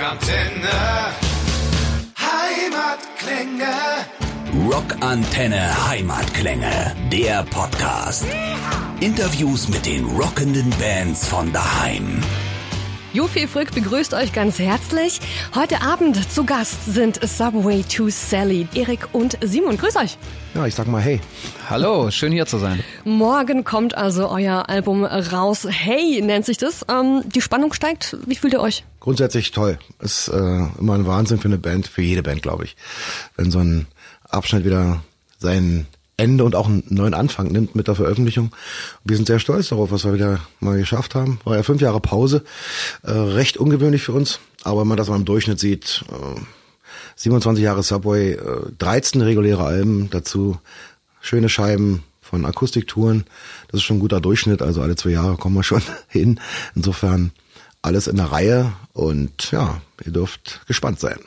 Rockantenne. Heimatklänge. Rockantenne Heimatklänge, der Podcast. Interviews mit den rockenden Bands von daheim. Jofi Frick begrüßt euch ganz herzlich. Heute Abend zu Gast sind Subway to Sally, Erik und Simon. Grüß euch. Ja, ich sag mal hey. Hallo, schön hier zu sein. Morgen kommt also euer Album raus. Hey nennt sich das. Ähm, die Spannung steigt. Wie fühlt ihr euch? Grundsätzlich toll. Ist äh, immer ein Wahnsinn für eine Band, für jede Band, glaube ich. Wenn so ein Abschnitt wieder sein Ende und auch einen neuen Anfang nimmt mit der Veröffentlichung. Wir sind sehr stolz darauf, was wir wieder mal geschafft haben. War ja fünf Jahre Pause, äh, recht ungewöhnlich für uns, aber wenn man das mal im Durchschnitt sieht, äh, 27 Jahre Subway, äh, 13 reguläre Alben, dazu schöne Scheiben von Akustiktouren. Das ist schon ein guter Durchschnitt, also alle zwei Jahre kommen wir schon hin. Insofern alles in der Reihe und ja, ihr dürft gespannt sein.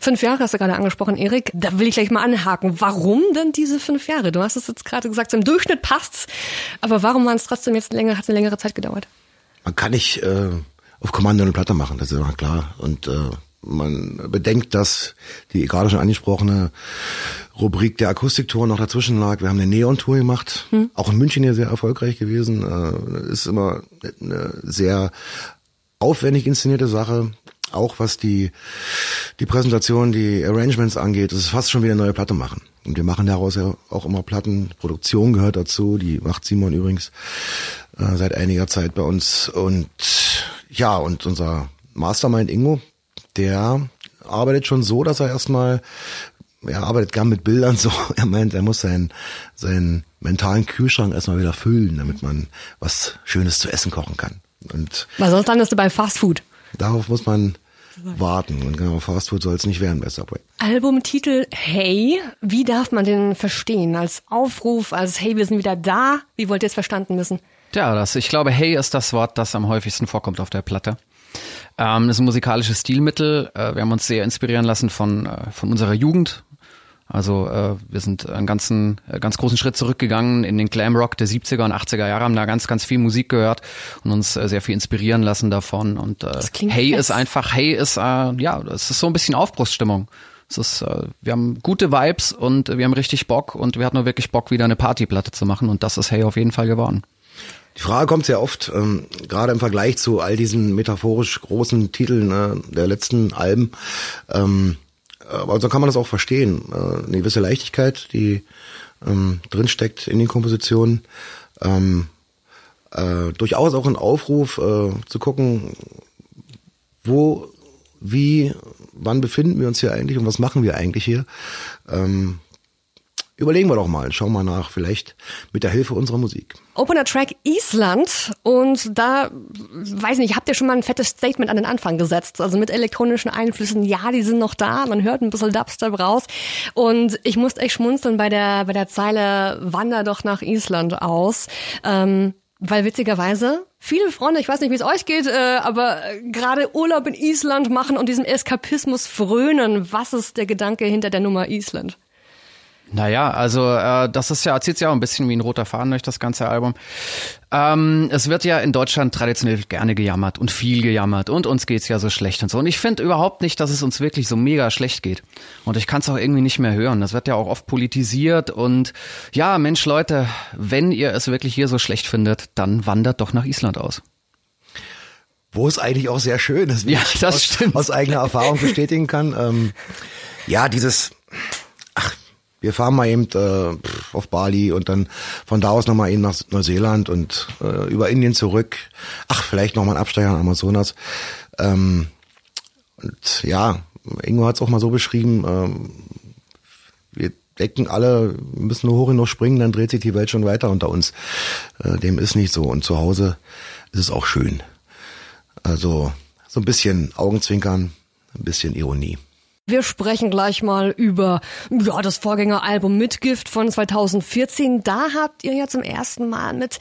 Fünf Jahre hast du gerade angesprochen, Erik. Da will ich gleich mal anhaken. Warum denn diese fünf Jahre? Du hast es jetzt gerade gesagt, im Durchschnitt passt's. Aber warum waren es trotzdem jetzt länger, hat es eine längere Zeit gedauert? Man kann nicht äh, auf Kommando eine Platte machen, das ist immer klar. Und äh, man bedenkt, dass die gerade schon angesprochene Rubrik der Akustiktour noch dazwischen lag. Wir haben eine Neon-Tour gemacht, hm. auch in München hier sehr erfolgreich gewesen. Äh, ist immer eine sehr aufwendig inszenierte Sache auch was die, die Präsentation, die Arrangements angeht, ist fast schon wieder eine neue Platte machen. Und wir machen daraus ja auch immer Platten. Produktion gehört dazu, die macht Simon übrigens äh, seit einiger Zeit bei uns. Und ja, und unser Mastermind Ingo, der arbeitet schon so, dass er erstmal, er arbeitet gern mit Bildern so. Er meint, er muss seinen, seinen mentalen Kühlschrank erstmal wieder füllen, damit man was Schönes zu essen kochen kann. Und Weil sonst landest du bei Fast Food. Darauf muss man warten. Und genau, Fast Food soll es nicht werden bei Subway. Albumtitel Hey, wie darf man den verstehen? Als Aufruf, als Hey, wir sind wieder da? Wie wollt ihr es verstanden wissen? Ja, das, ich glaube, Hey ist das Wort, das am häufigsten vorkommt auf der Platte. Ähm, das ist ein musikalisches Stilmittel. Äh, wir haben uns sehr inspirieren lassen von, äh, von unserer Jugend, also äh, wir sind einen ganzen, äh, ganz großen Schritt zurückgegangen in den Glam Rock der 70er und 80er Jahre, haben da ganz, ganz viel Musik gehört und uns äh, sehr viel inspirieren lassen davon. Und äh, Hey fest. ist einfach, Hey ist, äh, ja, es ist so ein bisschen Aufbruchsstimmung. Es ist, äh, wir haben gute Vibes und wir haben richtig Bock und wir hatten nur wirklich Bock, wieder eine Partyplatte zu machen und das ist Hey auf jeden Fall geworden. Die Frage kommt sehr oft, ähm, gerade im Vergleich zu all diesen metaphorisch großen Titeln äh, der letzten Alben. Ähm, aber so kann man das auch verstehen. Äh, eine gewisse Leichtigkeit, die ähm, drinsteckt in den Kompositionen. Ähm, äh, durchaus auch ein Aufruf äh, zu gucken, wo, wie, wann befinden wir uns hier eigentlich und was machen wir eigentlich hier. Ähm, Überlegen wir doch mal, schauen wir nach, vielleicht mit der Hilfe unserer Musik. Opener Track Island und da, weiß nicht, habt ihr schon mal ein fettes Statement an den Anfang gesetzt? Also mit elektronischen Einflüssen, ja, die sind noch da, man hört ein bisschen Dubstep raus und ich musste echt schmunzeln bei der, bei der Zeile Wander doch nach Island aus. Ähm, weil witzigerweise viele Freunde, ich weiß nicht, wie es euch geht, äh, aber gerade Urlaub in Island machen und diesem Eskapismus frönen. Was ist der Gedanke hinter der Nummer Island? Naja, also äh, das ist ja, zieht sich auch ein bisschen wie ein roter Faden durch das ganze Album. Ähm, es wird ja in Deutschland traditionell gerne gejammert und viel gejammert und uns geht's ja so schlecht und so. Und ich finde überhaupt nicht, dass es uns wirklich so mega schlecht geht. Und ich kann es auch irgendwie nicht mehr hören. Das wird ja auch oft politisiert und ja, Mensch, Leute, wenn ihr es wirklich hier so schlecht findet, dann wandert doch nach Island aus wo es eigentlich auch sehr schön ist, wie ja, ich das aus, stimmt. aus eigener Erfahrung bestätigen kann. Ähm, ja, dieses, wir fahren mal eben äh, auf Bali und dann von da aus nochmal eben nach Neuseeland und äh, über Indien zurück. Ach, vielleicht nochmal ein Absteiger an Amazonas. Ähm, und ja, Ingo hat es auch mal so beschrieben, ähm, wir denken alle, müssen nur hoch genug springen, dann dreht sich die Welt schon weiter unter uns. Äh, dem ist nicht so. Und zu Hause ist es auch schön. Also so ein bisschen Augenzwinkern, ein bisschen Ironie. Wir sprechen gleich mal über ja, das Vorgängeralbum Mitgift von 2014. Da habt ihr ja zum ersten Mal mit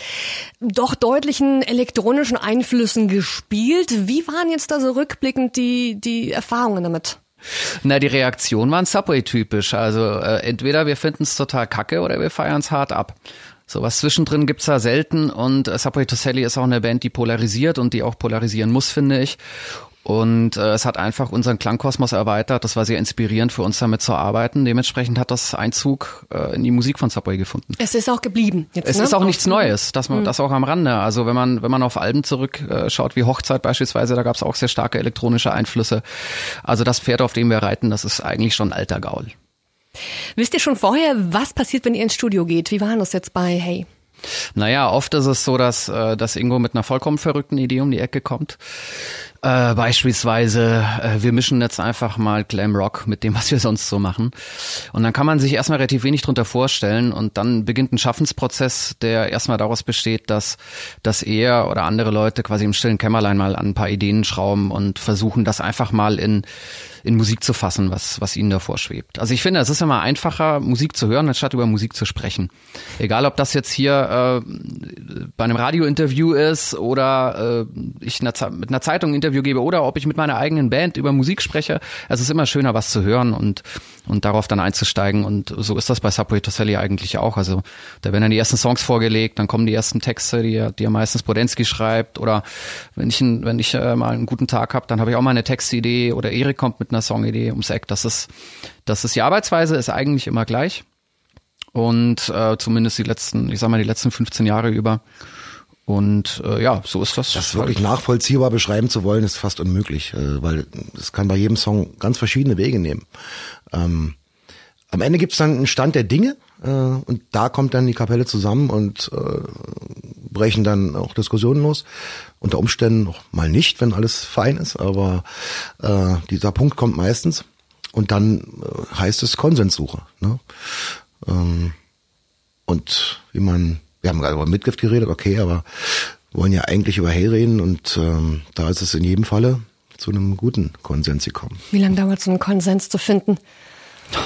doch deutlichen elektronischen Einflüssen gespielt. Wie waren jetzt da so rückblickend die, die Erfahrungen damit? Na, die Reaktionen waren Subway-typisch. Also äh, entweder wir finden es total kacke oder wir feiern es hart ab. So was zwischendrin gibt's da selten und äh, Subway to Sally ist auch eine Band, die polarisiert und die auch polarisieren muss, finde ich. Und äh, es hat einfach unseren Klangkosmos erweitert. Das war sehr inspirierend für uns, damit zu arbeiten. Dementsprechend hat das Einzug äh, in die Musik von Subway gefunden. Es ist auch geblieben. Jetzt, es ne? ist auch nichts Neues, dass man mhm. das auch am Rande. Also wenn man wenn man auf Alben zurückschaut, äh, wie Hochzeit beispielsweise, da gab es auch sehr starke elektronische Einflüsse. Also das Pferd, auf dem wir reiten, das ist eigentlich schon alter Gaul. Wisst ihr schon vorher, was passiert, wenn ihr ins Studio geht? Wie war das jetzt bei Hey? Naja, oft ist es so, dass, äh, dass Ingo mit einer vollkommen verrückten Idee um die Ecke kommt. Äh, beispielsweise, äh, wir mischen jetzt einfach mal Glam Rock mit dem, was wir sonst so machen. Und dann kann man sich erstmal relativ wenig drunter vorstellen und dann beginnt ein Schaffensprozess, der erstmal daraus besteht, dass, dass er oder andere Leute quasi im stillen Kämmerlein mal an ein paar Ideen schrauben und versuchen, das einfach mal in in Musik zu fassen, was, was ihnen davor schwebt. Also ich finde, es ist immer einfacher, Musik zu hören, anstatt über Musik zu sprechen. Egal, ob das jetzt hier äh, bei einem Radiointerview ist oder äh, ich mit einer Zeitung ein Interview gebe oder ob ich mit meiner eigenen Band über Musik spreche. Es ist immer schöner, was zu hören und, und darauf dann einzusteigen. Und so ist das bei Subway to eigentlich auch. Also da werden dann die ersten Songs vorgelegt, dann kommen die ersten Texte, die, die ja meistens Podensky schreibt. Oder wenn ich, wenn ich äh, mal einen guten Tag habe, dann habe ich auch mal eine Textidee oder Erik kommt mit einer Songidee ums Eck. Das ist, das ist die Arbeitsweise ist eigentlich immer gleich. Und äh, zumindest die letzten, ich sag mal, die letzten 15 Jahre über. Und äh, ja, so ist das. Das wirklich nachvollziehbar beschreiben zu wollen, ist fast unmöglich, äh, weil es kann bei jedem Song ganz verschiedene Wege nehmen. Ähm, am Ende gibt's dann einen Stand der Dinge äh, und da kommt dann die Kapelle zusammen und äh, brechen dann auch Diskussionen los. Unter Umständen auch mal nicht, wenn alles fein ist, aber äh, dieser Punkt kommt meistens und dann äh, heißt es Konsenssuche. Ne? Ähm, und wie man, wir haben gerade über Mitgift geredet, okay, aber wollen ja eigentlich über Hey reden und ähm, da ist es in jedem Falle zu einem guten Konsens gekommen. Wie lange dauert es, einen Konsens zu finden?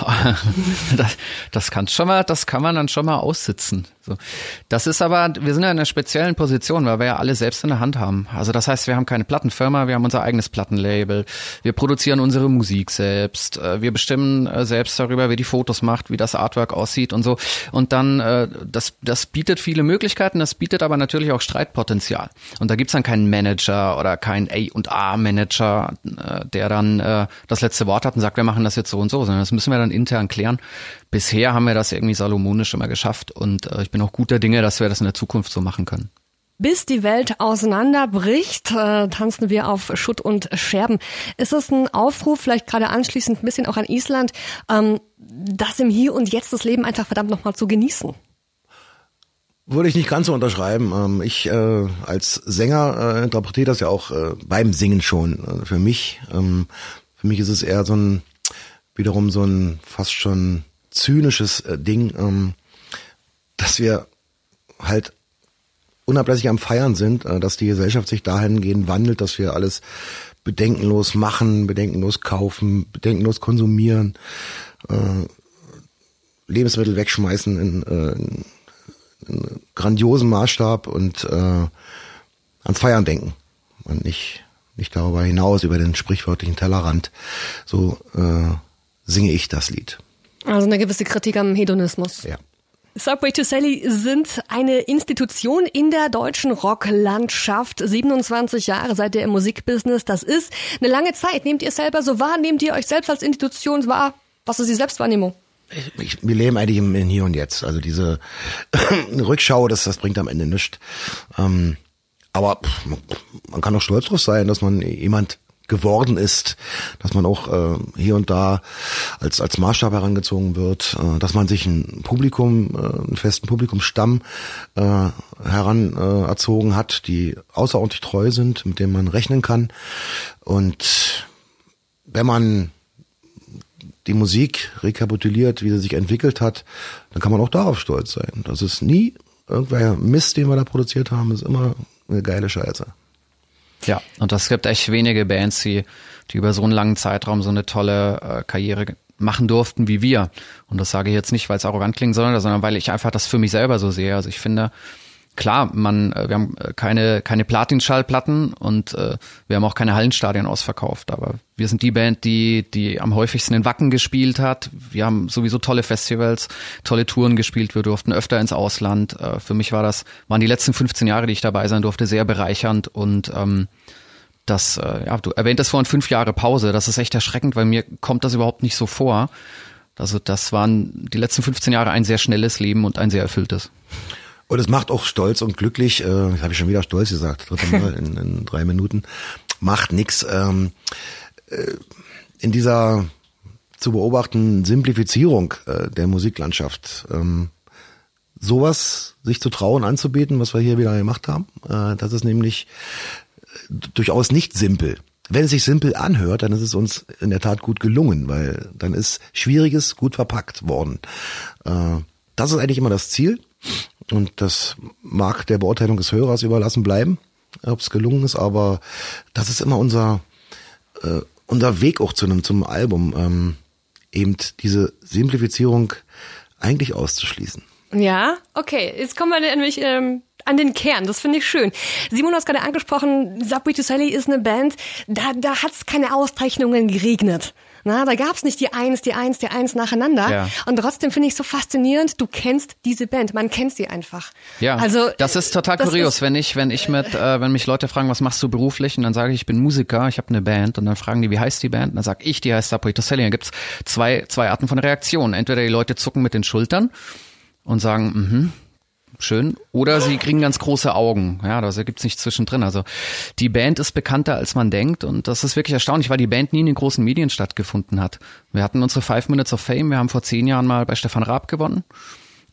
das, das kann schon mal, das kann man dann schon mal aussitzen. So. Das ist aber, wir sind ja in einer speziellen Position, weil wir ja alle selbst in der Hand haben. Also das heißt, wir haben keine Plattenfirma, wir haben unser eigenes Plattenlabel, wir produzieren unsere Musik selbst, äh, wir bestimmen äh, selbst darüber, wer die Fotos macht, wie das Artwork aussieht und so. Und dann, äh, das, das bietet viele Möglichkeiten, das bietet aber natürlich auch Streitpotenzial. Und da gibt's dann keinen Manager oder keinen A&A-Manager, der dann das letzte Wort hat und sagt, wir machen das jetzt so und so, sondern das müssen wir dann intern klären. Bisher haben wir das irgendwie salomonisch immer geschafft und ich bin bin auch guter Dinge, dass wir das in der Zukunft so machen können. Bis die Welt auseinanderbricht, äh, tanzen wir auf Schutt und Scherben. Ist es ein Aufruf, vielleicht gerade anschließend ein bisschen auch an Island, ähm, das im Hier und Jetzt das Leben einfach verdammt nochmal zu genießen? Würde ich nicht ganz so unterschreiben. Ähm, ich äh, als Sänger äh, interpretiere das ja auch äh, beim Singen schon. Äh, für mich, ähm, für mich ist es eher so ein, wiederum so ein fast schon zynisches äh, Ding. Ähm, dass wir halt unablässig am Feiern sind, äh, dass die Gesellschaft sich dahingehend wandelt, dass wir alles bedenkenlos machen, bedenkenlos kaufen, bedenkenlos konsumieren, äh, Lebensmittel wegschmeißen in, äh, in, in grandiosen Maßstab und äh, ans Feiern denken und nicht nicht darüber hinaus über den sprichwörtlichen Tellerrand. So äh, singe ich das Lied. Also eine gewisse Kritik am Hedonismus. Ja. Subway to Sally sind eine Institution in der deutschen Rocklandschaft. 27 Jahre seid ihr im Musikbusiness. Das ist eine lange Zeit. Nehmt ihr selber so wahr? Nehmt ihr euch selbst als Institution wahr? Was ist die Selbstwahrnehmung? Ich, ich, wir leben eigentlich im, im Hier und Jetzt. Also diese Rückschau, das, das bringt am Ende nichts. Ähm, aber pff, man kann auch stolz drauf sein, dass man jemand geworden ist, dass man auch äh, hier und da als als Maßstab herangezogen wird, äh, dass man sich ein Publikum, äh, einen festen Publikumsstamm äh, heran äh, erzogen hat, die außerordentlich treu sind, mit denen man rechnen kann. Und wenn man die Musik rekapituliert, wie sie sich entwickelt hat, dann kann man auch darauf stolz sein. Das ist nie irgendwer Mist, den wir da produziert haben, ist immer eine geile Scheiße. Ja, und das gibt echt wenige Bands, die, die über so einen langen Zeitraum so eine tolle äh, Karriere machen durften wie wir. Und das sage ich jetzt nicht, weil es arrogant klingt, sondern, sondern weil ich einfach das für mich selber so sehe. Also ich finde, klar, man, äh, wir haben äh, keine, keine Platin-Schallplatten und äh, wir haben auch keine Hallenstadien ausverkauft, aber wir sind die Band, die, die am häufigsten in Wacken gespielt hat. Wir haben sowieso tolle Festivals, tolle Touren gespielt. Wir durften öfter ins Ausland. Äh, für mich war das, waren die letzten 15 Jahre, die ich dabei sein durfte, sehr bereichernd und ähm, das, äh, ja, du erwähntest vorhin fünf Jahre Pause. Das ist echt erschreckend, weil mir kommt das überhaupt nicht so vor. Also das waren die letzten 15 Jahre ein sehr schnelles Leben und ein sehr erfülltes. Und es macht auch stolz und glücklich, äh, habe ich schon wieder stolz gesagt, dritte Mal in, in drei Minuten, macht nix. Ähm, äh, in dieser zu beobachten Simplifizierung äh, der Musiklandschaft, ähm, sowas sich zu trauen anzubieten, was wir hier wieder gemacht haben, äh, das ist nämlich äh, durchaus nicht simpel. Wenn es sich simpel anhört, dann ist es uns in der Tat gut gelungen, weil dann ist Schwieriges gut verpackt worden. Äh, das ist eigentlich immer das Ziel. Und das mag der Beurteilung des Hörers überlassen bleiben, ob es gelungen ist, aber das ist immer unser, äh, unser Weg auch zu einem, zum Album, ähm, eben diese Simplifizierung eigentlich auszuschließen. Ja, okay. Jetzt kommen wir nämlich ähm, an den Kern. Das finde ich schön. Simon hat gerade angesprochen, Subway to Sally ist eine Band, da, da hat es keine Auszeichnungen geregnet. Na, da gab's nicht die Eins, die Eins, die Eins nacheinander. Ja. Und trotzdem finde ich so faszinierend, du kennst diese Band, man kennt sie einfach. Ja, also das ist total das kurios, ist, wenn ich, wenn ich mit, äh, wenn mich Leute fragen, was machst du beruflich, und dann sage ich, ich bin Musiker, ich habe eine Band, und dann fragen die, wie heißt die Band? Und dann sage ich, die heißt Subway to Sally. Dann gibt's zwei, zwei Arten von Reaktionen. Entweder die Leute zucken mit den Schultern und sagen, mhm, schön. Oder sie kriegen ganz große Augen. Ja, da gibt's nichts zwischendrin. Also die Band ist bekannter, als man denkt. Und das ist wirklich erstaunlich, weil die Band nie in den großen Medien stattgefunden hat. Wir hatten unsere Five Minutes of Fame. Wir haben vor zehn Jahren mal bei Stefan Raab gewonnen.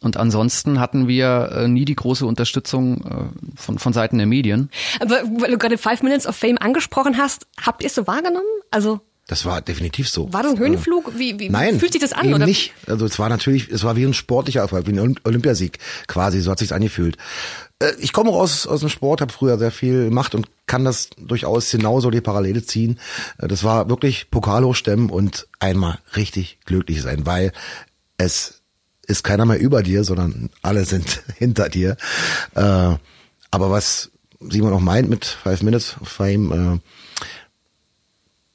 Und ansonsten hatten wir äh, nie die große Unterstützung äh, von, von Seiten der Medien. Aber weil du gerade Five Minutes of Fame angesprochen hast, habt ihr es so wahrgenommen? Also das war definitiv so. War das ein Höhenflug? Wie, wie Nein, fühlt sich das an? Eben oder? nicht. Also es war natürlich, es war wie ein sportlicher Erfolg, wie ein Olympiasieg quasi, so hat sich's angefühlt. Äh, ich komme aus, aus dem Sport, habe früher sehr viel gemacht und kann das durchaus genauso die Parallele ziehen. Äh, das war wirklich Pokal hochstemmen und einmal richtig glücklich sein, weil es ist keiner mehr über dir, sondern alle sind hinter dir. Äh, aber was Simon auch meint mit Five Minutes of Fame,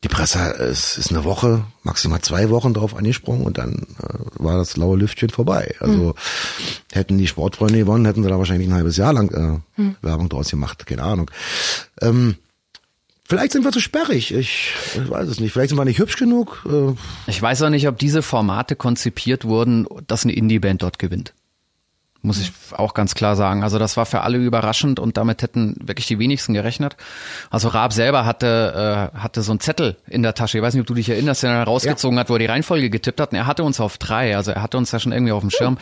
die Presse es ist eine Woche, maximal zwei Wochen drauf angesprungen und dann äh, war das laue Lüftchen vorbei. Also mhm. hätten die Sportfreunde gewonnen, hätten sie da wahrscheinlich ein halbes Jahr lang äh, mhm. Werbung draus gemacht, keine Ahnung. Ähm, vielleicht sind wir zu sperrig, ich, ich weiß es nicht. Vielleicht sind wir nicht hübsch genug. Äh. Ich weiß auch nicht, ob diese Formate konzipiert wurden, dass eine Indie-Band dort gewinnt muss ich auch ganz klar sagen. Also das war für alle überraschend und damit hätten wirklich die wenigsten gerechnet. Also Raab selber hatte, äh, hatte so einen Zettel in der Tasche. Ich weiß nicht, ob du dich erinnerst, den er rausgezogen ja. hat, wo er die Reihenfolge getippt hat. Und er hatte uns auf drei. Also er hatte uns ja schon irgendwie auf dem Schirm.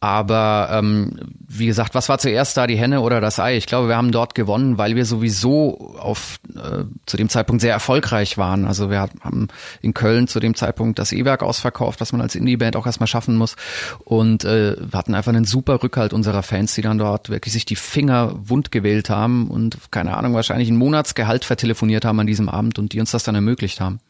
Aber ähm, wie gesagt, was war zuerst da, die Henne oder das Ei? Ich glaube, wir haben dort gewonnen, weil wir sowieso auf äh, zu dem Zeitpunkt sehr erfolgreich waren. Also wir haben in Köln zu dem Zeitpunkt das E-Werk ausverkauft, was man als Indie-Band auch erstmal schaffen muss. Und äh, wir hatten einfach einen super Rückhalt unserer Fans, die dann dort wirklich sich die Finger wund gewählt haben und keine Ahnung, wahrscheinlich ein Monatsgehalt vertelefoniert haben an diesem Abend und die uns das dann ermöglicht haben.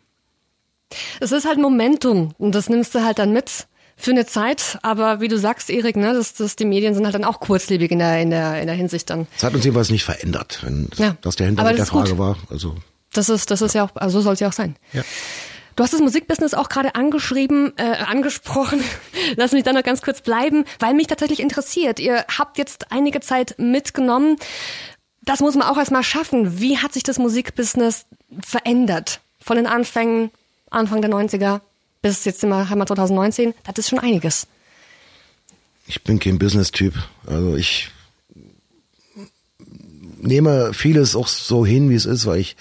Es ist halt Momentum und das nimmst du halt dann mit für eine Zeit, aber wie du sagst, Erik, ne, das, das, die Medien sind halt dann auch kurzlebig in der, in der, in der Hinsicht dann. Es hat uns jedenfalls nicht verändert, wenn ja. das der Hintergrund der Frage gut. war. Also. Das ist, das ist ja auch, also so soll es ja auch sein. Ja. Du hast das Musikbusiness auch gerade angeschrieben, äh, angesprochen. Lass mich da noch ganz kurz bleiben, weil mich tatsächlich interessiert. Ihr habt jetzt einige Zeit mitgenommen. Das muss man auch erstmal schaffen. Wie hat sich das Musikbusiness verändert? Von den Anfängen, Anfang der 90er bis jetzt wir, haben wir 2019, das ist schon einiges. Ich bin kein Business-Typ. Also ich nehme vieles auch so hin, wie es ist, weil ich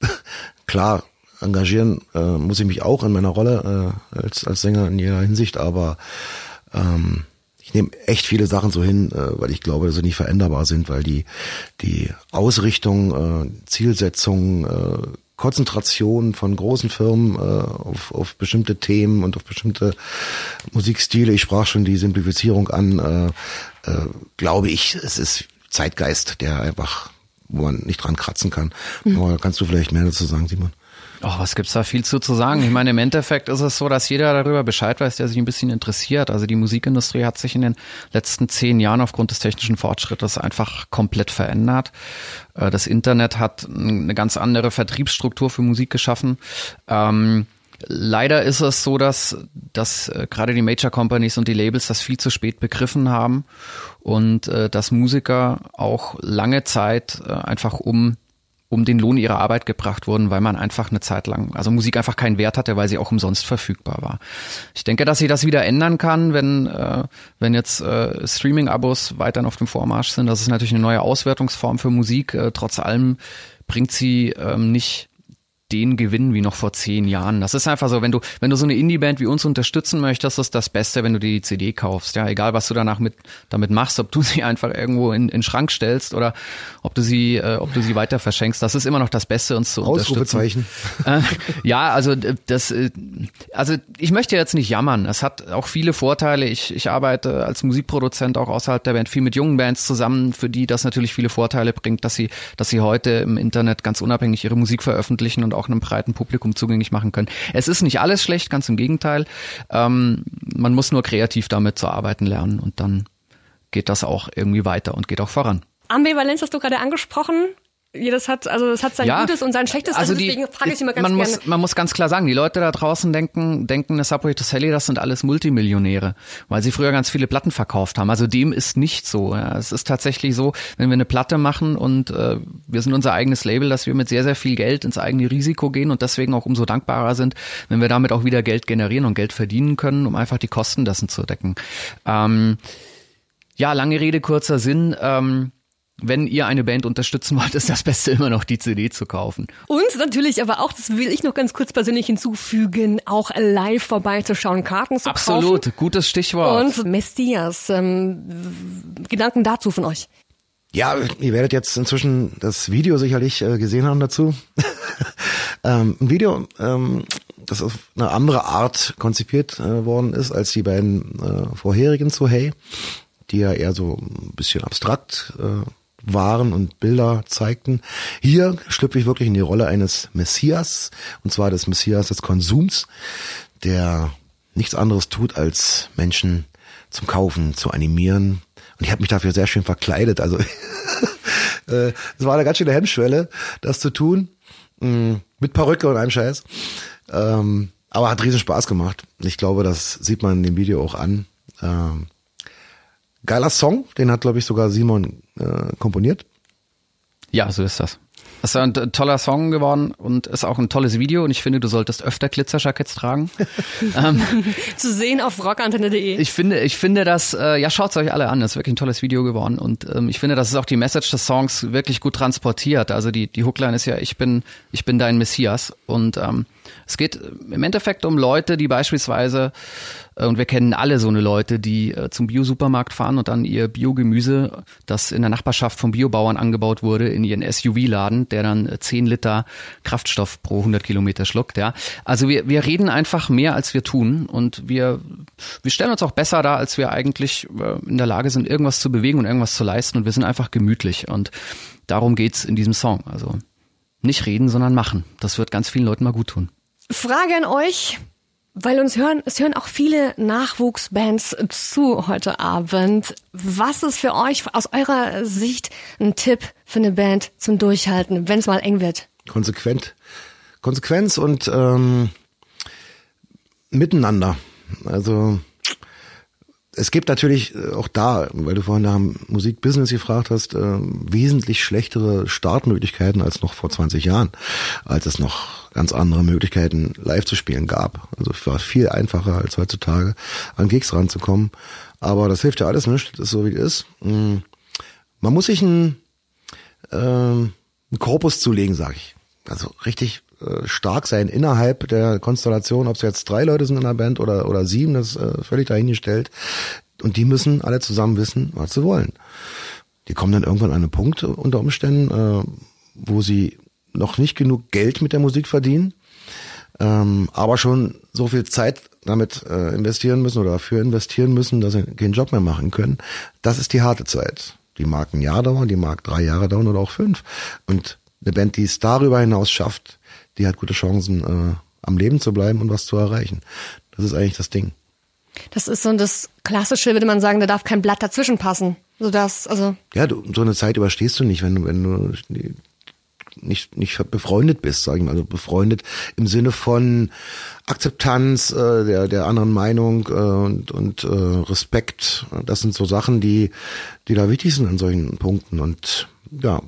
klar engagieren äh, muss ich mich auch in meiner Rolle äh, als, als Sänger in jeder Hinsicht, aber ähm, ich nehme echt viele Sachen so hin, äh, weil ich glaube, dass sie nicht veränderbar sind, weil die die Ausrichtung, äh, Zielsetzung, äh, Konzentration von großen Firmen äh, auf, auf bestimmte Themen und auf bestimmte Musikstile. Ich sprach schon die Simplifizierung an. Äh, äh, glaube ich, es ist Zeitgeist, der einfach, wo man nicht dran kratzen kann. Mhm. Aber kannst du vielleicht mehr dazu sagen, Simon? Oh, was gibt's da viel zu, zu sagen? Ich meine, im Endeffekt ist es so, dass jeder darüber Bescheid weiß, der sich ein bisschen interessiert. Also die Musikindustrie hat sich in den letzten zehn Jahren aufgrund des technischen Fortschrittes einfach komplett verändert. Äh, das Internet hat eine ganz andere Vertriebsstruktur für Musik geschaffen. Ähm, Leider ist es so, dass, dass äh, gerade die Major Companies und die Labels das viel zu spät begriffen haben und äh, dass Musiker auch lange Zeit einfach um um den Lohn ihrer Arbeit gebracht wurden, weil man einfach eine Zeit lang, also Musik einfach keinen Wert hatte, weil sie auch umsonst verfügbar war. Ich denke, dass sich das wieder ändern kann, wenn, äh, wenn jetzt äh, Streaming-Abos weiterhin auf dem Vormarsch sind. Das ist natürlich eine neue Auswertungsform für Musik. Äh, trotz allem bringt sie ähm, nicht den Gewinn wie noch vor zehn Jahren. Das ist einfach so, wenn du, wenn du so eine Indie-Band wie uns unterstützen möchtest, ist das Beste, wenn du dir die CD kaufst. Ja, egal was du danach mit, damit machst, ob du sie einfach irgendwo in, in den Schrank stellst oder ob du sie, äh, ob du sie weiter verschenkst. Das ist immer noch das Beste, uns zu unterstützen. Äh, ja, also das, äh, also ich möchte jetzt nicht jammern. Es hat auch viele Vorteile. Ich, ich arbeite als Musikproduzent auch außerhalb der Band viel mit jungen Bands zusammen, für die das natürlich viele Vorteile bringt, dass sie, dass sie heute im Internet ganz unabhängig ihre Musik veröffentlichen und auch einem breiten Publikum zugänglich machen können. Es ist nicht alles schlecht, ganz im Gegenteil. Ähm, man muss nur kreativ damit zu arbeiten lernen und dann geht das auch irgendwie weiter und geht auch voran. Ambivalenz hast du gerade angesprochen jedes hat, also es hat sein ja, Gutes und sein Schlechtes. Also, also deswegen frage ich immer ganz man gerne. Muss, man muss ganz klar sagen, die Leute da draußen denken, denken, das Subway to Sally, das sind alles Multimillionäre, weil sie früher ganz viele Platten verkauft haben. Also dem ist nicht so. Ja. Es ist tatsächlich so, wenn wir eine Platte machen und äh, wir sind unser eigenes Label, dass wir mit sehr, sehr viel Geld ins eigene Risiko gehen und deswegen auch umso dankbarer sind, wenn wir damit auch wieder Geld generieren und Geld verdienen können, um einfach die Kosten dessen zu decken. Ähm, ja, lange Rede, kurzer Sinn. Ähm, wenn ihr eine Band unterstützen wollt, ist das Beste immer noch die CD zu kaufen. Und natürlich aber auch, das will ich noch ganz kurz persönlich hinzufügen, auch live vorbeizuschauen, Karten zu Absolut, kaufen. Absolut, gutes Stichwort. Und Messias, ähm, Gedanken dazu von euch. Ja, ihr werdet jetzt inzwischen das Video sicherlich äh, gesehen haben dazu. ähm, ein Video, ähm, das auf eine andere Art konzipiert äh, worden ist als die beiden äh, vorherigen zu Hey, die ja eher so ein bisschen abstrakt äh, waren und Bilder zeigten. Hier schlüpfe ich wirklich in die Rolle eines Messias, und zwar des Messias des Konsums, der nichts anderes tut, als Menschen zum Kaufen zu animieren. Und ich habe mich dafür sehr schön verkleidet. Also äh, es war eine ganz schöne Hemmschwelle, das zu tun. Mm, mit Perücke und einem Scheiß. Ähm, aber hat riesen Spaß gemacht. Ich glaube, das sieht man in dem Video auch an. Ähm, Geiler Song, den hat, glaube ich, sogar Simon äh, komponiert. Ja, so ist das. Das ist ein toller Song geworden und ist auch ein tolles Video und ich finde, du solltest öfter Glitzerjackets tragen. ähm, Zu sehen auf rockantenne.de. Ich finde, ich finde das, äh, ja, schaut's euch alle an, das ist wirklich ein tolles Video geworden und ähm, ich finde, das ist auch die Message des Songs wirklich gut transportiert. Also die, die Hookline ist ja, ich bin, ich bin dein Messias und ähm, es geht im Endeffekt um Leute, die beispielsweise äh, und wir kennen alle so eine Leute, die äh, zum Bio-Supermarkt fahren und dann ihr Biogemüse, das in der Nachbarschaft vom Biobauern angebaut wurde, in ihren SUV laden, der dann 10 Liter Kraftstoff pro 100 Kilometer schluckt. Ja, also wir wir reden einfach mehr, als wir tun und wir wir stellen uns auch besser dar, als wir eigentlich äh, in der Lage sind, irgendwas zu bewegen und irgendwas zu leisten und wir sind einfach gemütlich und darum geht's in diesem Song. Also nicht reden, sondern machen. Das wird ganz vielen Leuten mal gut tun. Frage an euch. Weil uns hören, es hören auch viele Nachwuchsbands zu heute Abend. Was ist für euch aus eurer Sicht ein Tipp für eine Band zum Durchhalten, wenn es mal eng wird? Konsequent. Konsequenz und ähm, miteinander. Also es gibt natürlich äh, auch da, weil du vorhin nach dem Musikbusiness gefragt hast, äh, wesentlich schlechtere Startmöglichkeiten als noch vor 20 Jahren, als es noch ganz andere Möglichkeiten live zu spielen gab. Also es war viel einfacher als heutzutage an Gigs ranzukommen. Aber das hilft ja alles nicht, das ist so wie es ist. Mm. Man muss sich einen, äh, einen Korpus zulegen, sag ich. Also richtig äh, stark sein innerhalb der Konstellation, ob es jetzt drei Leute sind in der Band oder, oder sieben, das ist äh, völlig dahingestellt. Und die müssen alle zusammen wissen, was sie wollen. Die kommen dann irgendwann an einen Punkt unter Umständen, äh, wo sie noch nicht genug Geld mit der Musik verdienen, ähm, aber schon so viel Zeit damit äh, investieren müssen oder dafür investieren müssen, dass sie keinen Job mehr machen können. Das ist die harte Zeit. Die mag ein Jahr dauern, die mag drei Jahre dauern oder auch fünf. Und eine Band, die es darüber hinaus schafft, die hat gute Chancen, äh, am Leben zu bleiben und was zu erreichen. Das ist eigentlich das Ding. Das ist so das klassische, würde man sagen, da darf kein Blatt dazwischen passen. So das, also. Ja, du, so eine Zeit überstehst du nicht, wenn du, wenn du nicht, nicht befreundet bist, sag ich mal. Also befreundet im Sinne von Akzeptanz äh, der, der anderen Meinung äh, und, und äh, Respekt. Das sind so Sachen, die, die da wichtig sind an solchen Punkten. Und ja,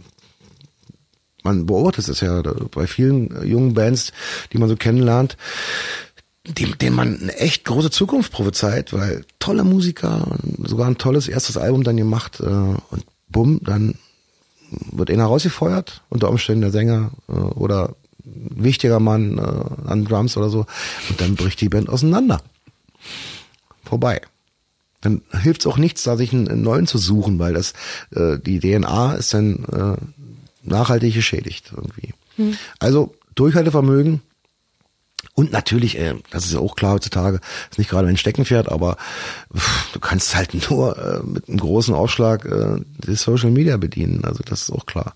man beobachtet es ja bei vielen jungen Bands, die man so kennenlernt, dem, dem man eine echt große Zukunft prophezeit, weil tolle Musiker, sogar ein tolles erstes Album dann gemacht äh, und bumm, dann wird einer rausgefeuert, unter Umständen der Sänger äh, oder wichtiger Mann äh, an Drums oder so und dann bricht die Band auseinander. Vorbei. Dann hilft es auch nichts, da sich einen, einen, neuen zu suchen, weil das äh, die DNA ist dann äh, nachhaltig geschädigt irgendwie. Hm. Also Durchhaltevermögen und natürlich, äh, das ist ja auch klar heutzutage, ist nicht gerade ein Steckenpferd, aber pff, du kannst halt nur äh, mit einem großen Aufschlag äh, die Social Media bedienen. Also das ist auch klar.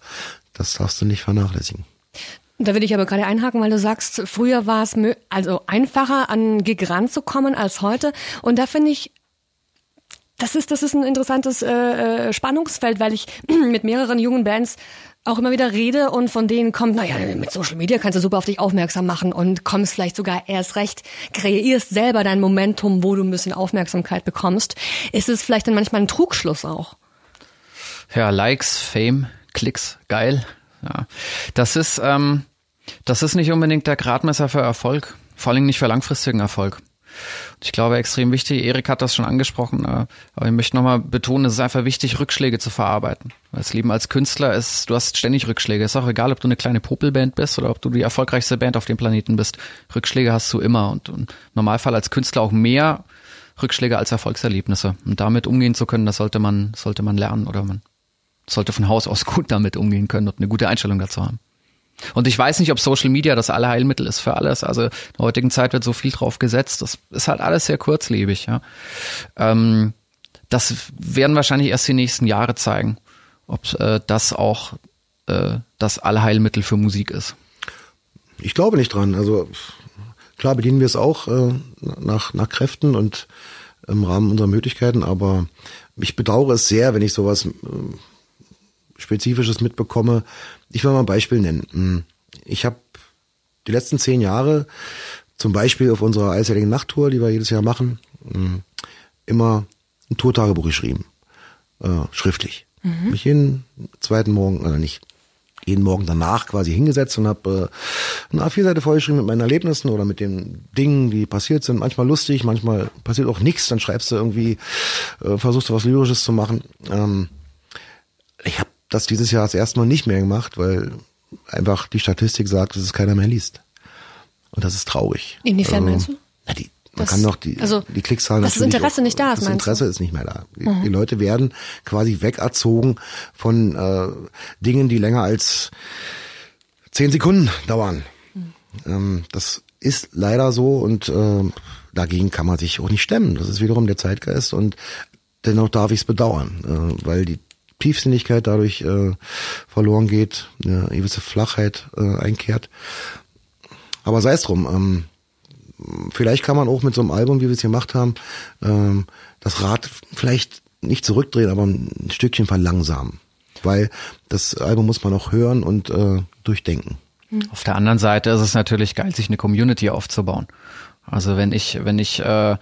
Das darfst du nicht vernachlässigen. Da will ich aber gerade einhaken, weil du sagst, früher war es also einfacher an Gig ranzukommen als heute. Und da finde ich, das ist, das ist ein interessantes äh, äh Spannungsfeld, weil ich mit mehreren jungen Bands auch immer wieder rede und von denen kommt, naja, mit Social Media kannst du super auf dich aufmerksam machen und kommst vielleicht sogar erst recht, kreierst selber dein Momentum, wo du ein bisschen Aufmerksamkeit bekommst. Ist es vielleicht dann manchmal ein Trugschluss auch? Ja, Likes, Fame, Klicks, geil. Ja. Das ist, ähm, das ist nicht unbedingt der Gradmesser für Erfolg, vor allem nicht für langfristigen Erfolg. Ich glaube, extrem wichtig, Erik hat das schon angesprochen, äh, aber ich möchte nochmal betonen, es ist einfach wichtig, Rückschläge zu verarbeiten. Das Leben als Künstler ist, du hast ständig Rückschläge. Es ist auch egal, ob du eine kleine Popelband bist oder ob du die erfolgreichste Band auf dem Planeten bist. Rückschläge hast du immer und, im Normalfall als Künstler auch mehr Rückschläge als Erfolgserlebnisse. Und damit umgehen zu können, das sollte man, sollte man lernen oder man sollte von Haus aus gut damit umgehen können und eine gute Einstellung dazu haben. Und ich weiß nicht, ob Social Media das Allerheilmittel ist für alles. Also in der heutigen Zeit wird so viel drauf gesetzt. Das ist halt alles sehr kurzlebig. Ja. Ähm, das werden wahrscheinlich erst die nächsten Jahre zeigen, ob äh, das auch äh, das Allheilmittel für Musik ist. Ich glaube nicht dran. Also klar bedienen wir es auch äh, nach, nach Kräften und im Rahmen unserer Möglichkeiten, aber ich bedauere es sehr, wenn ich sowas äh, Spezifisches mitbekomme. Ich will mal ein Beispiel nennen. Hm, ich habe die letzten zehn Jahre zum Beispiel auf unserer eisjährigen Nachttour, die wir jedes Jahr machen, hm, immer ein Tourtagebuch geschrieben. Äh, schriftlich. Mhm. Mich jeden zweiten Morgen, oder nicht, jeden Morgen danach quasi hingesetzt und habe äh, eine A4-Seite vollgeschrieben mit meinen Erlebnissen oder mit den Dingen, die passiert sind. Manchmal lustig, manchmal passiert auch nichts. Dann schreibst du irgendwie, äh, versuchst du was Lyrisches zu machen. Ähm, ich habe das dieses Jahr das erste Mal nicht mehr gemacht, weil einfach die Statistik sagt, dass es keiner mehr liest. Und das ist traurig. Inwiefern also, meinst du? Na, die, man das, kann doch die, also, die Klickzahlen Dass das Interesse auch, nicht da ist, Das Interesse du? ist nicht mehr da. Die, mhm. die, Leute werden quasi wegerzogen von äh, Dingen, die länger als zehn Sekunden dauern. Mhm. Ähm, das ist leider so und äh, dagegen kann man sich auch nicht stemmen. Das ist wiederum der Zeitgeist und dennoch darf ich es bedauern, äh, weil die Tiefsinnigkeit dadurch äh, verloren geht, eine gewisse Flachheit äh, einkehrt. Aber sei es drum. Ähm, vielleicht kann man auch mit so einem Album, wie wir es gemacht haben, ähm, das Rad vielleicht nicht zurückdrehen, aber ein Stückchen verlangsamen. Weil das Album muss man auch hören und äh, durchdenken. Auf der anderen Seite ist es natürlich geil, sich eine Community aufzubauen. Also wenn ich, wenn ich äh,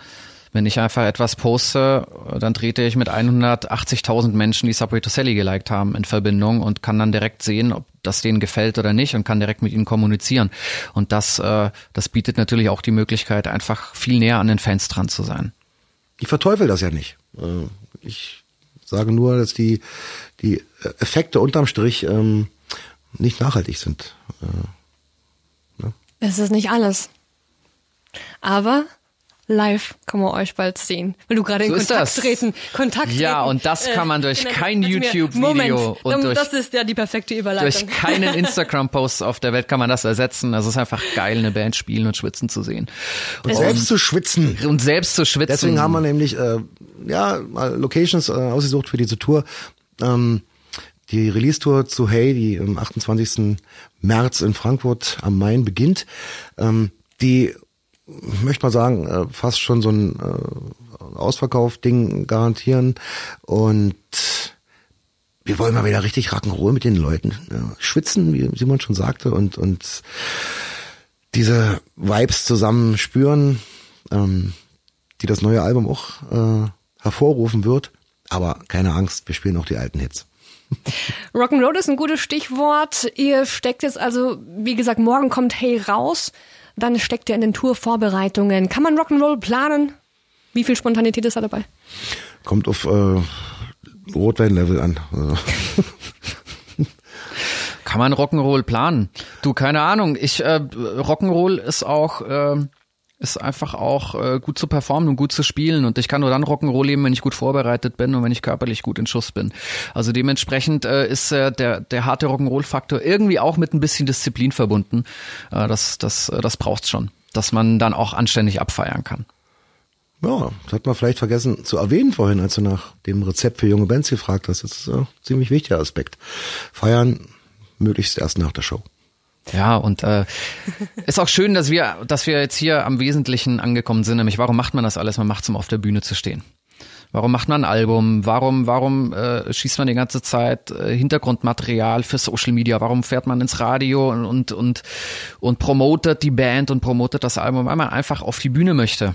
wenn ich einfach etwas poste, dann trete ich mit 180.000 Menschen, die Subway to Sally geliked haben, in Verbindung und kann dann direkt sehen, ob das denen gefällt oder nicht und kann direkt mit ihnen kommunizieren. Und das, äh, das bietet natürlich auch die Möglichkeit, einfach viel näher an den Fans dran zu sein. Ich verteufel das ja nicht. Äh, ich sage nur, dass die, die Effekte unterm Strich ähm, nicht nachhaltig sind. Äh, ne? Es ist nicht alles. Aber Live kann man euch bald sehen. Wenn du gerade so in Kontakt das. treten, Kontakt Ja, treten, und das kann man durch äh, kein YouTube-Video und durch, das ist ja die perfekte Überleitung. Durch keinen Instagram-Post auf der Welt kann man das ersetzen. Das ist einfach geil, eine Band spielen und schwitzen zu sehen. Und, und selbst zu schwitzen. Und selbst zu schwitzen. Deswegen haben wir nämlich äh, ja mal Locations äh, ausgesucht für diese Tour. Ähm, die Release-Tour zu Hey, die am 28. März in Frankfurt am Main beginnt. Ähm, die möchte mal sagen, äh, fast schon so ein äh, Ausverkauf-Ding garantieren. Und wir wollen mal wieder richtig Rock'n'Roll mit den Leuten. schwitzen, wie Simon schon sagte, und, und diese Vibes zusammen spüren, ähm, die das neue Album auch äh, hervorrufen wird. Aber keine Angst, wir spielen auch die alten Hits. Rock'n'Roll ist ein gutes Stichwort. Ihr steckt jetzt also, wie gesagt, morgen kommt Hey raus. Dann steckt ihr in den Tourvorbereitungen. Kann man Rock'n'Roll planen? Wie viel Spontanität ist da dabei? Kommt auf äh, Rotwein-Level an. Also. Kann man Rock'n'Roll planen? Du, keine Ahnung. Ich äh, Rock'n'Roll ist auch äh, ist einfach auch äh, gut zu performen und gut zu spielen und ich kann nur dann Rock'n'Roll leben, wenn ich gut vorbereitet bin und wenn ich körperlich gut in Schuss bin. Also dementsprechend äh, ist äh, der der harte Rock'n'Roll-Faktor irgendwie auch mit ein bisschen Disziplin verbunden. Äh, das das äh, das braucht's schon, dass man dann auch anständig abfeiern kann. Ja, das hat man vielleicht vergessen zu erwähnen vorhin, als du nach dem Rezept für junge Bands gefragt hast. Das ist ein ziemlich wichtiger Aspekt. Feiern möglichst erst nach der Show. Ja, und äh, ist auch schön, dass wir, dass wir jetzt hier am Wesentlichen angekommen sind, nämlich warum macht man das alles? Man macht es, um auf der Bühne zu stehen. Warum macht man ein Album? Warum, warum äh, schießt man die ganze Zeit äh, Hintergrundmaterial für Social Media? Warum fährt man ins Radio und, und, und, und promotet die Band und promotet das Album? Weil man einfach auf die Bühne möchte.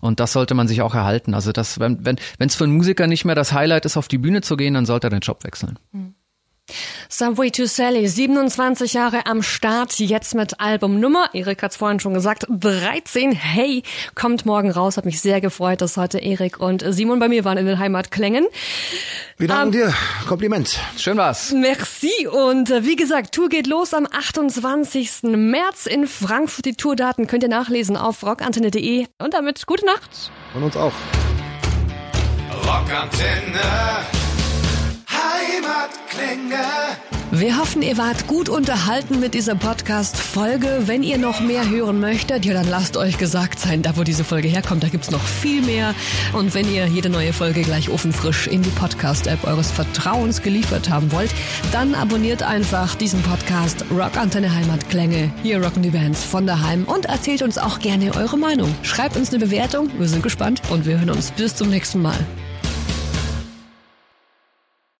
Und das sollte man sich auch erhalten. Also das, wenn wenn wenn, es für einen Musiker nicht mehr das Highlight ist, auf die Bühne zu gehen, dann sollte er den Job wechseln. Mhm. Subway to Sally, 27 Jahre am Start, jetzt mit Albumnummer, Erik hat es vorhin schon gesagt, 13, hey, kommt morgen raus, hat mich sehr gefreut, dass heute Erik und Simon bei mir waren in den Heimatklängen. Wir danken um, dir, Kompliment. Schön war's. Merci und äh, wie gesagt, Tour geht los am 28. März in Frankfurt. Die Tourdaten könnt ihr nachlesen auf rockantenne.de und damit gute Nacht. Von uns auch. Rockantenne. Heimatklänge. Wir hoffen, ihr wart gut unterhalten mit dieser Podcast-Folge. Wenn ihr noch mehr hören möchtet, ja, dann lasst euch gesagt sein, da wo diese Folge herkommt, da gibt's noch viel mehr. Und wenn ihr jede neue Folge gleich ofenfrisch in die Podcast-App eures Vertrauens geliefert haben wollt, dann abonniert einfach diesen Podcast Rock Antenne Heimatklänge. Hier rocken die Bands von daheim und erzählt uns auch gerne eure Meinung. Schreibt uns eine Bewertung, wir sind gespannt und wir hören uns bis zum nächsten Mal.